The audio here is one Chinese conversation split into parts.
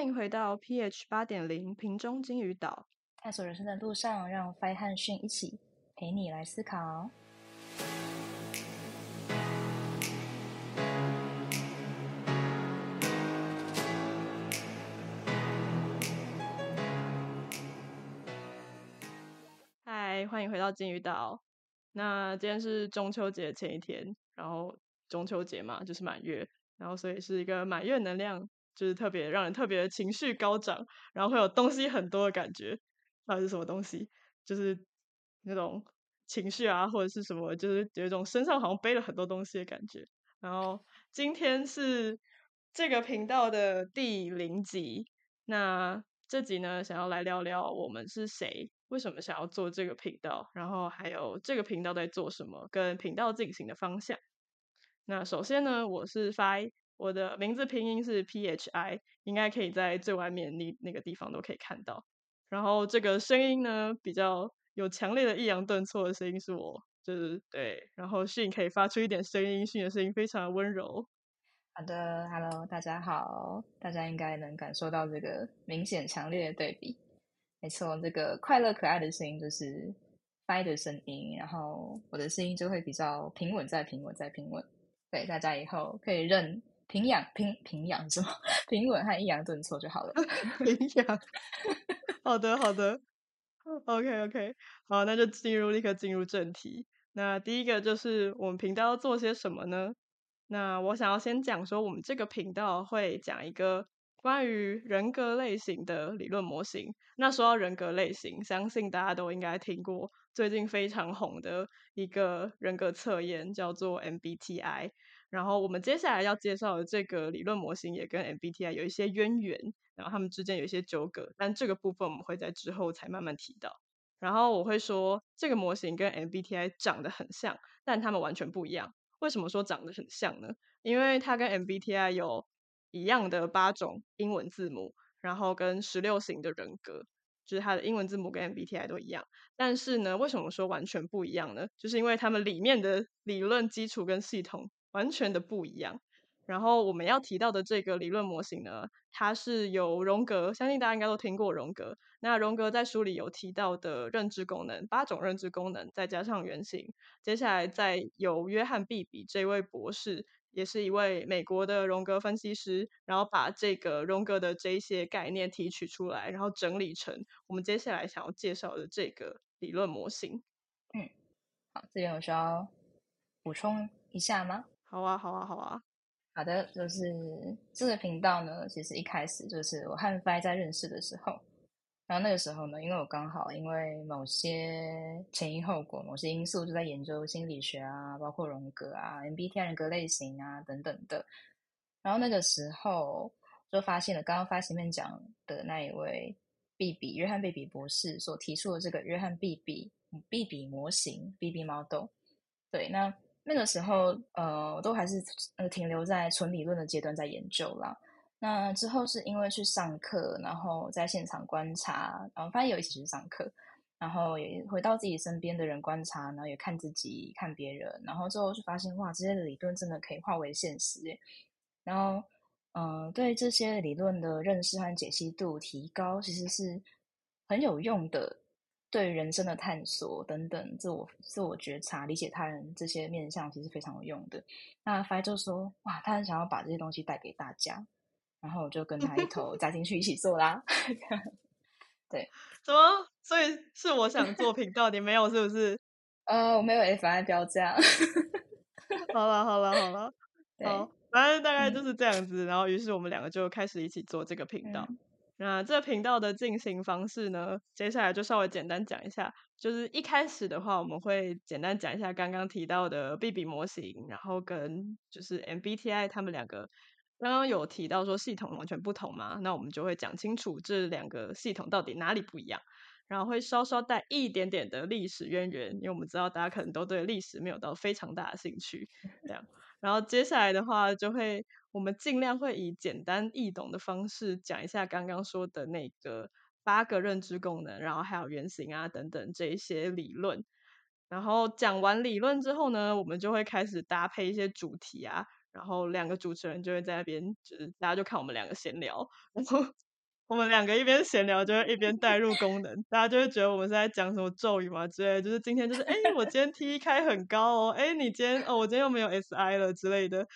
欢迎回到 pH 八点零瓶中金鱼岛，探索人生的路上，让 Fi 和讯一起陪你来思考。嗨，欢迎回到金鱼岛。那今天是中秋节前一天，然后中秋节嘛，就是满月，然后所以是一个满月能量，就是特别让人特别情绪高涨，然后会有东西很多的感觉。到底是什么东西？就是那种情绪啊，或者是什么，就是有一种身上好像背了很多东西的感觉。然后今天是这个频道的第零集，那这集呢，想要来聊聊我们是谁，为什么想要做这个频道，然后还有这个频道在做什么，跟频道进行的方向。那首先呢，我是 Fi，我的名字拼音是 P H I，应该可以在最外面那那个地方都可以看到。然后这个声音呢，比较有强烈的抑扬顿挫的声音是我，就是对。然后迅可以发出一点声音，迅的声音非常的温柔。好的，Hello，大家好，大家应该能感受到这个明显强烈的对比。没错，这个快乐可爱的声音就是 Fi 的声音，然后我的声音就会比较平稳，再平稳，再平稳。对，大家以后可以认平养平平养什么 平稳和抑扬顿挫就好了。平养。好的，好的，OK OK，好，那就进入立刻进入正题。那第一个就是我们频道要做些什么呢？那我想要先讲说，我们这个频道会讲一个关于人格类型的理论模型。那说到人格类型，相信大家都应该听过最近非常红的一个人格测验，叫做 MBTI。然后我们接下来要介绍的这个理论模型也跟 MBTI 有一些渊源，然后他们之间有一些纠葛，但这个部分我们会在之后才慢慢提到。然后我会说这个模型跟 MBTI 长得很像，但他们完全不一样。为什么说长得很像呢？因为它跟 MBTI 有一样的八种英文字母，然后跟十六型的人格，就是它的英文字母跟 MBTI 都一样。但是呢，为什么说完全不一样呢？就是因为它们里面的理论基础跟系统。完全的不一样。然后我们要提到的这个理论模型呢，它是由荣格，相信大家应该都听过荣格。那荣格在书里有提到的认知功能，八种认知功能，再加上原型。接下来再由约翰毕比这位博士，也是一位美国的荣格分析师，然后把这个荣格的这一些概念提取出来，然后整理成我们接下来想要介绍的这个理论模型。嗯，好，这边有需要补充一下吗？好啊，好啊，好啊，好的，就是这个频道呢，其实一开始就是我和 Fi 在认识的时候，然后那个时候呢，因为我刚好因为某些前因后果、某些因素，就在研究心理学啊，包括荣格啊、MBTI 人格类型啊等等的，然后那个时候就发现了刚刚发前面讲的那一位毕比约翰毕比博士所提出的这个约翰毕比毕比模型 BB model，对，那。那个时候，呃，都还是呃停留在纯理论的阶段在研究啦。那之后是因为去上课，然后在现场观察，然后发现有一起去上课，然后也回到自己身边的人观察，然后也看自己、看别人，然后之后就发现哇，这些理论真的可以化为现实。然后，嗯，对这些理论的认识和解析度提高，其实是很有用的。对人生的探索等等，自我自我觉察、理解他人这些面向，其实非常有用的。那 Fi 就说：“哇，他很想要把这些东西带给大家。”然后我就跟他一头扎进去一起做啦。对，什么？所以是我想做频道，你没有是不是？呃，我没有 Fi 标这样。好了，好了，好了，好，反正大概就是这样子。然后，于是我们两个就开始一起做这个频道。那这频道的进行方式呢？接下来就稍微简单讲一下。就是一开始的话，我们会简单讲一下刚刚提到的 B B 模型，然后跟就是 M B T I 他们两个刚刚有提到说系统完全不同嘛，那我们就会讲清楚这两个系统到底哪里不一样，然后会稍稍带一点点的历史渊源，因为我们知道大家可能都对历史没有到非常大的兴趣，这样。然后接下来的话就会。我们尽量会以简单易懂的方式讲一下刚刚说的那个八个认知功能，然后还有原型啊等等这一些理论。然后讲完理论之后呢，我们就会开始搭配一些主题啊，然后两个主持人就会在那边，就是大家就看我们两个闲聊，然后我们两个一边闲聊，就会一边带入功能，大家就会觉得我们是在讲什么咒语嘛之类。就是今天就是，哎，我今天 T 开很高哦，哎，你今天哦，我今天又没有 SI 了之类的。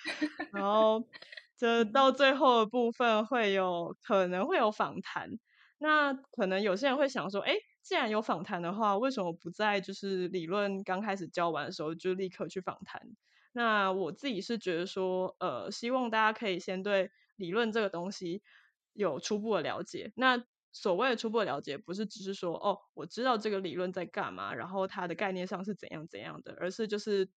然后，这到最后的部分会有可能会有访谈。那可能有些人会想说，哎，既然有访谈的话，为什么不在就是理论刚开始教完的时候就立刻去访谈？那我自己是觉得说，呃，希望大家可以先对理论这个东西。有初步的了解，那所谓的初步的了解，不是只是说哦，我知道这个理论在干嘛，然后它的概念上是怎样怎样的，而是就是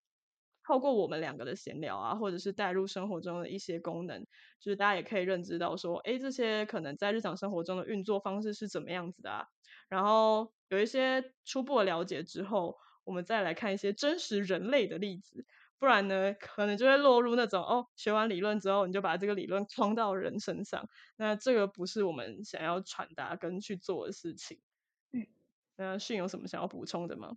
透过我们两个的闲聊啊，或者是带入生活中的一些功能，就是大家也可以认知到说，哎，这些可能在日常生活中的运作方式是怎么样子的啊，然后有一些初步的了解之后，我们再来看一些真实人类的例子。不然呢，可能就会落入那种哦，学完理论之后，你就把这个理论框到人身上，那这个不是我们想要传达跟去做的事情。嗯，那迅有什么想要补充的吗？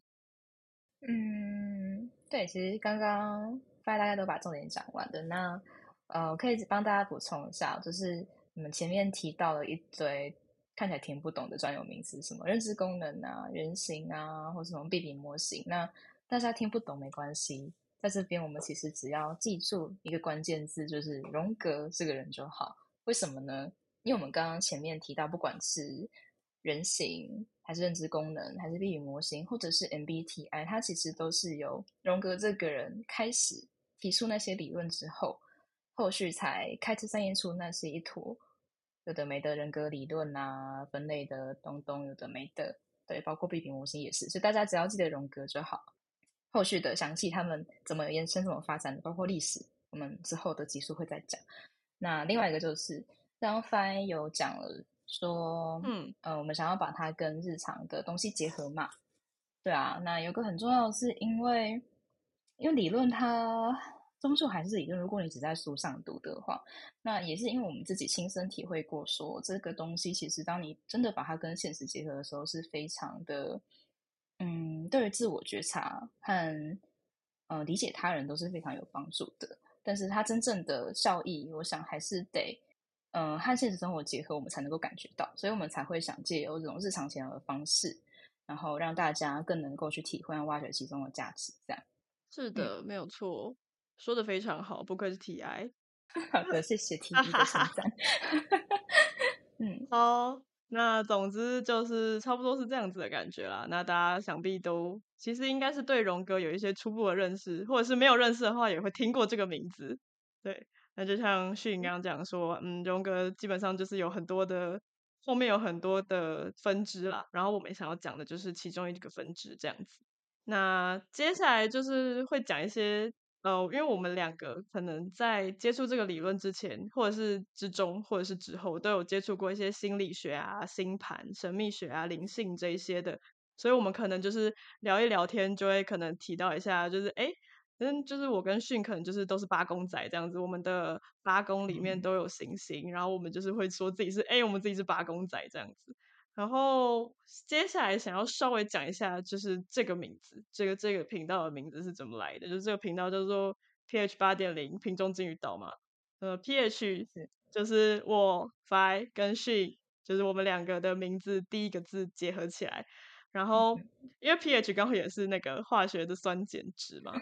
嗯，对，其实刚刚大家都把重点讲完的，那呃，我可以帮大家补充一下，就是你们前面提到了一堆看起来听不懂的专有名词，什么认知功能啊、人形啊，或什么 B B 模型，那大家听不懂没关系。在这边，我们其实只要记住一个关键字，就是荣格这个人就好。为什么呢？因为我们刚刚前面提到，不管是人形，还是认知功能，还是 B 语模型，或者是 MBTI，它其实都是由荣格这个人开始提出那些理论之后，后续才开始散验出那些一坨有的没的人格理论啊、分类的东东，有的没的。对，包括 B 语模型也是。所以大家只要记得荣格就好。后续的详细他们怎么延伸、怎么发展的，包括历史，我们之后的集数会再讲。那另外一个就是，刚刚有讲了说，嗯呃，我们想要把它跟日常的东西结合嘛？对啊，那有个很重要的是，因为因为理论它终究还是理论，如果你只在书上读的话，那也是因为我们自己亲身体会过，说这个东西其实当你真的把它跟现实结合的时候，是非常的。嗯，对于自我觉察和呃理解他人都是非常有帮助的。但是它真正的效益，我想还是得嗯和现实生活结合，我们才能够感觉到。所以我们才会想借由这种日常闲聊的方式，然后让大家更能够去体会、挖掘其中的价值。这样是的，没有错，说的非常好，不愧是 TI。好的，谢谢 TI 的称赞。嗯，好。那总之就是差不多是这样子的感觉啦。那大家想必都其实应该是对荣格有一些初步的认识，或者是没有认识的话，也会听过这个名字。对，那就像旭刚刚讲说，嗯，荣格基本上就是有很多的后面有很多的分支啦。然后我们想要讲的就是其中一个分支这样子。那接下来就是会讲一些。呃，因为我们两个可能在接触这个理论之前，或者是之中，或者是之后，都有接触过一些心理学啊、星盘、神秘学啊、灵性这一些的，所以我们可能就是聊一聊天，就会可能提到一下，就是哎，嗯，就是我跟迅可能就是都是八公仔这样子，我们的八宫里面都有行星，然后我们就是会说自己是哎，我们自己是八公仔这样子。然后接下来想要稍微讲一下，就是这个名字，这个这个频道的名字是怎么来的？就是这个频道叫做 PH 八点零瓶中金鱼岛嘛。呃，PH 就是我 Fi 跟 She，就是我们两个的名字第一个字结合起来。然后因为 PH 刚好也是那个化学的酸碱值嘛。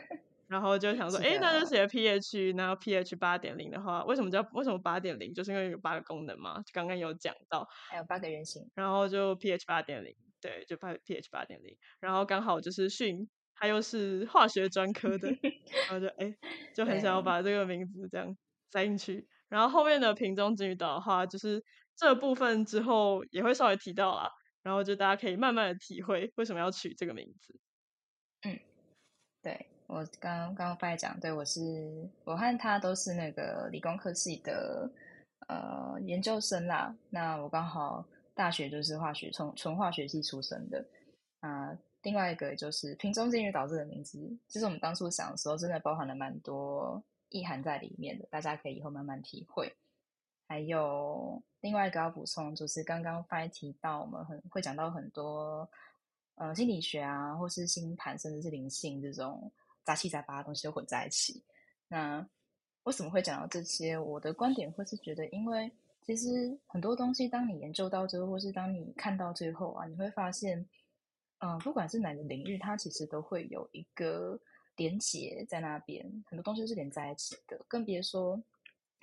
然后就想说，哎，那就写 pH，然后 pH 八点零的话，为什么叫为什么八点零？就是因为有八个功能嘛，刚刚有讲到，还有八个原型，然后就 pH 八点零，对，就 pH 八点零，然后刚好就是训，他又是化学专科的，然后就哎，就很想要把这个名字这样塞进去。然后后面的瓶中金鱼岛的话，就是这部分之后也会稍微提到啦，然后就大家可以慢慢的体会为什么要取这个名字。嗯，对。我刚刚刚在讲，对我是我和他都是那个理工科系的呃研究生啦。那我刚好大学就是化学从纯化学系出身的啊。另外一个就是瓶中金鱼导致的名字，其实我们当初想的时候，真的包含了蛮多意涵在里面的，大家可以以后慢慢体会。还有另外一个要补充，就是刚刚发提到，我们很会讲到很多呃心理学啊，或是星盘，甚至是灵性这种。杂七杂八的东西都混在一起。那为什么会讲到这些？我的观点会是觉得，因为其实很多东西，当你研究到最后，或是当你看到最后啊，你会发现，嗯，不管是哪个领域，它其实都会有一个连结在那边，很多东西是连在一起的。更别说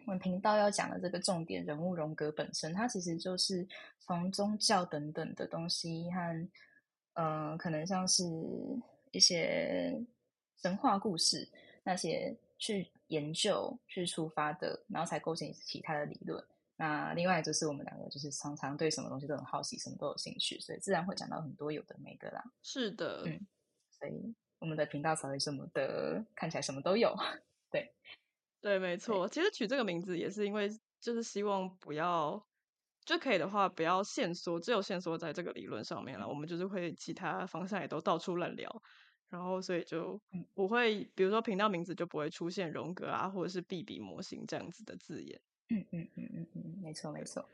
我们频道要讲的这个重点人物荣格本身，它其实就是从宗教等等的东西和，嗯，可能像是一些神话故事那些去研究、去出发的，然后才构建起他的理论。那另外就是我们两个就是常常对什么东西都很好奇，什么都有兴趣，所以自然会讲到很多有的没的啦。是的，嗯，所以我们的频道才会这么的看起来什么都有。对，对，没错。其实取这个名字也是因为就是希望不要就可以的话不要限缩，只有限缩在这个理论上面了。我们就是会其他方向也都到处乱聊，然后所以就不会，比如说频道名字就不会出现荣格啊或者是 B B 模型这样子的字眼。嗯嗯嗯嗯嗯，没错没错。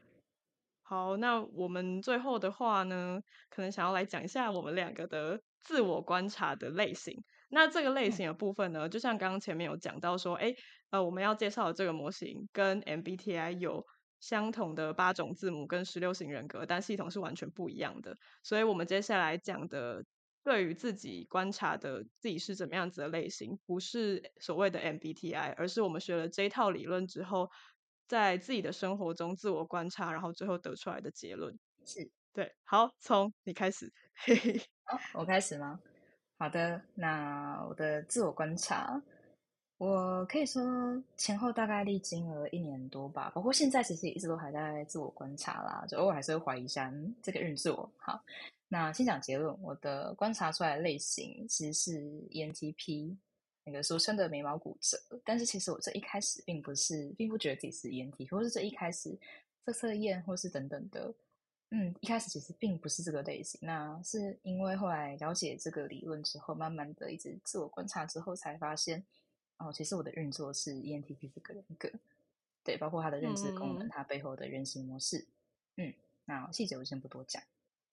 好，那我们最后的话呢，可能想要来讲一下我们两个的自我观察的类型。那这个类型的部分呢，就像刚刚前面有讲到说，哎，呃，我们要介绍的这个模型跟 MBTI 有相同的八种字母跟十六型人格，但系统是完全不一样的。所以我们接下来讲的，对于自己观察的自己是怎么样子的类型，不是所谓的 MBTI，而是我们学了这套理论之后。在自己的生活中自我观察，然后最后得出来的结论是对。好，从你开始。好，我开始吗？好的，那我的自我观察，我可以说前后大概历经了一年多吧，包括现在其实一直都还在自我观察啦，就偶尔还是会怀疑一下这个运作。好，那先讲结论，我的观察出来的类型其实是 ENTP。那个俗称的眉毛骨折，但是其实我这一开始并不是，并不觉得自己是 ENT，或是这一开始测测验或是等等的，嗯，一开始其实并不是这个类型。那是因为后来了解这个理论之后，慢慢的一直自我观察之后，才发现哦，其实我的运作是 ENTP 这个人格，对，包括他的认知功能，他背后的人形模式，嗯，那细节我先不多讲。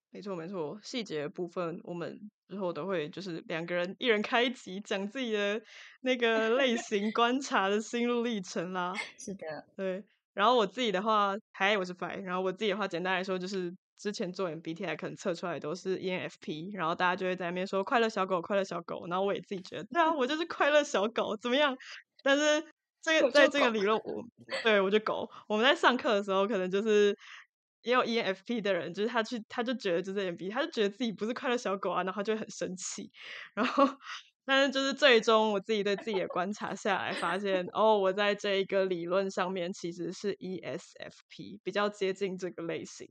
没错，没错，细节部分我们之后都会就是两个人一人开一集讲自己的那个类型观察的心路历程啦。是的，对。然后我自己的话，嗨，我是 Fi。然后我自己的话，简单来说就是之前做 MBTI 可能测出来都是 ENFP，然后大家就会在那边说快乐小狗，快乐小狗。然后我也自己觉得，对啊，我就是快乐小狗，怎么样？但是这个在这个理论，我对我就狗。我们在上课的时候，可能就是。也有 ENFP 的人，就是他去，他就觉得就是 MB，他就觉得自己不是快乐小狗啊，然后就会很生气。然后，但是就是最终我自己对自己的观察下来，发现哦，我在这一个理论上面其实是 ESFP，比较接近这个类型。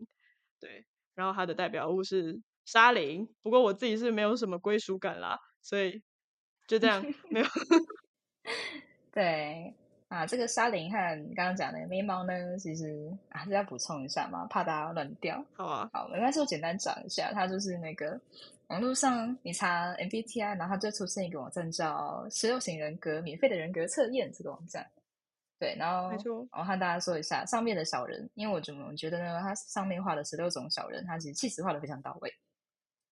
对，然后它的代表物是沙林，不过我自己是没有什么归属感啦，所以就这样没有。对。啊，这个沙林和刚刚讲的眉毛呢，其实还是要补充一下嘛，怕大家乱掉。好啊，好，没关系，我简单讲一下，它就是那个网络上你查 MBTI，然后它就出现一个网站叫十六型人格免费的人格测验这个网站。对，然后我和大家说一下上面的小人，因为我怎么觉得呢？它上面画的十六种小人，他其实气质画的非常到位，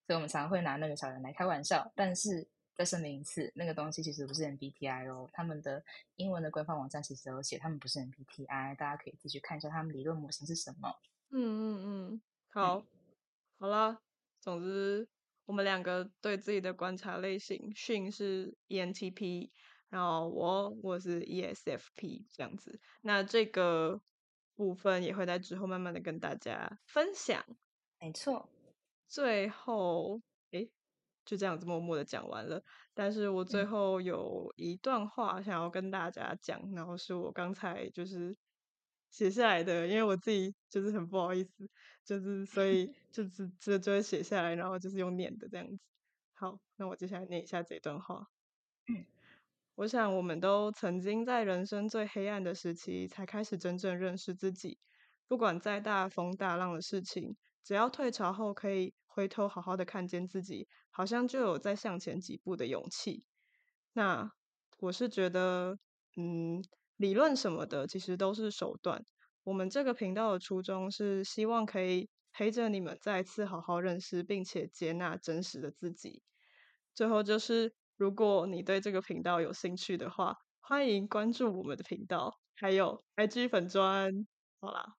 所以我们常常会拿那个小人来开玩笑，但是。再声明一次，那个东西其实不是 MBTI 哦，他们的英文的官方网站其实有写，他们不是 MBTI，大家可以自己去看一下他们理论模型是什么。嗯嗯嗯，好，好啦，总之我们两个对自己的观察类型，训是 ENTP，然后我我是 ESFP 这样子，那这个部分也会在之后慢慢的跟大家分享。没错，最后诶。就这样子默默的讲完了，但是我最后有一段话想要跟大家讲，然后是我刚才就是写下来的，因为我自己就是很不好意思，就是所以 就是这就会写下来，然后就是用念的这样子。好，那我接下来念一下这段话。我想我们都曾经在人生最黑暗的时期才开始真正认识自己，不管再大风大浪的事情，只要退潮后可以。回头好好的看见自己，好像就有再向前几步的勇气。那我是觉得，嗯，理论什么的其实都是手段。我们这个频道的初衷是希望可以陪着你们再次好好认识，并且接纳真实的自己。最后就是，如果你对这个频道有兴趣的话，欢迎关注我们的频道，还有 IG 粉砖。好啦，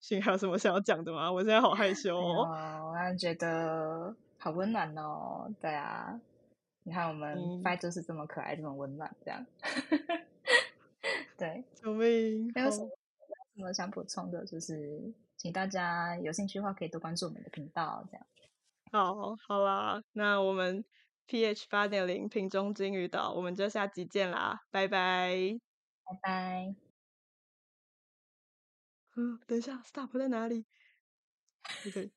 信还有什么想要讲的吗？我现在好害羞哦，哦。我觉得好温暖哦。对啊，你看我们 f 就是这么可爱，这么温暖，这样。对，救命！还有什么什么想补充的？就是请大家有兴趣的话，可以多关注我们的频道，这样。好，好啦，那我们 pH 八点零瓶中金鱼岛，我们就下集见啦，拜拜，拜拜。嗯，等一下，stop 在哪里？不对。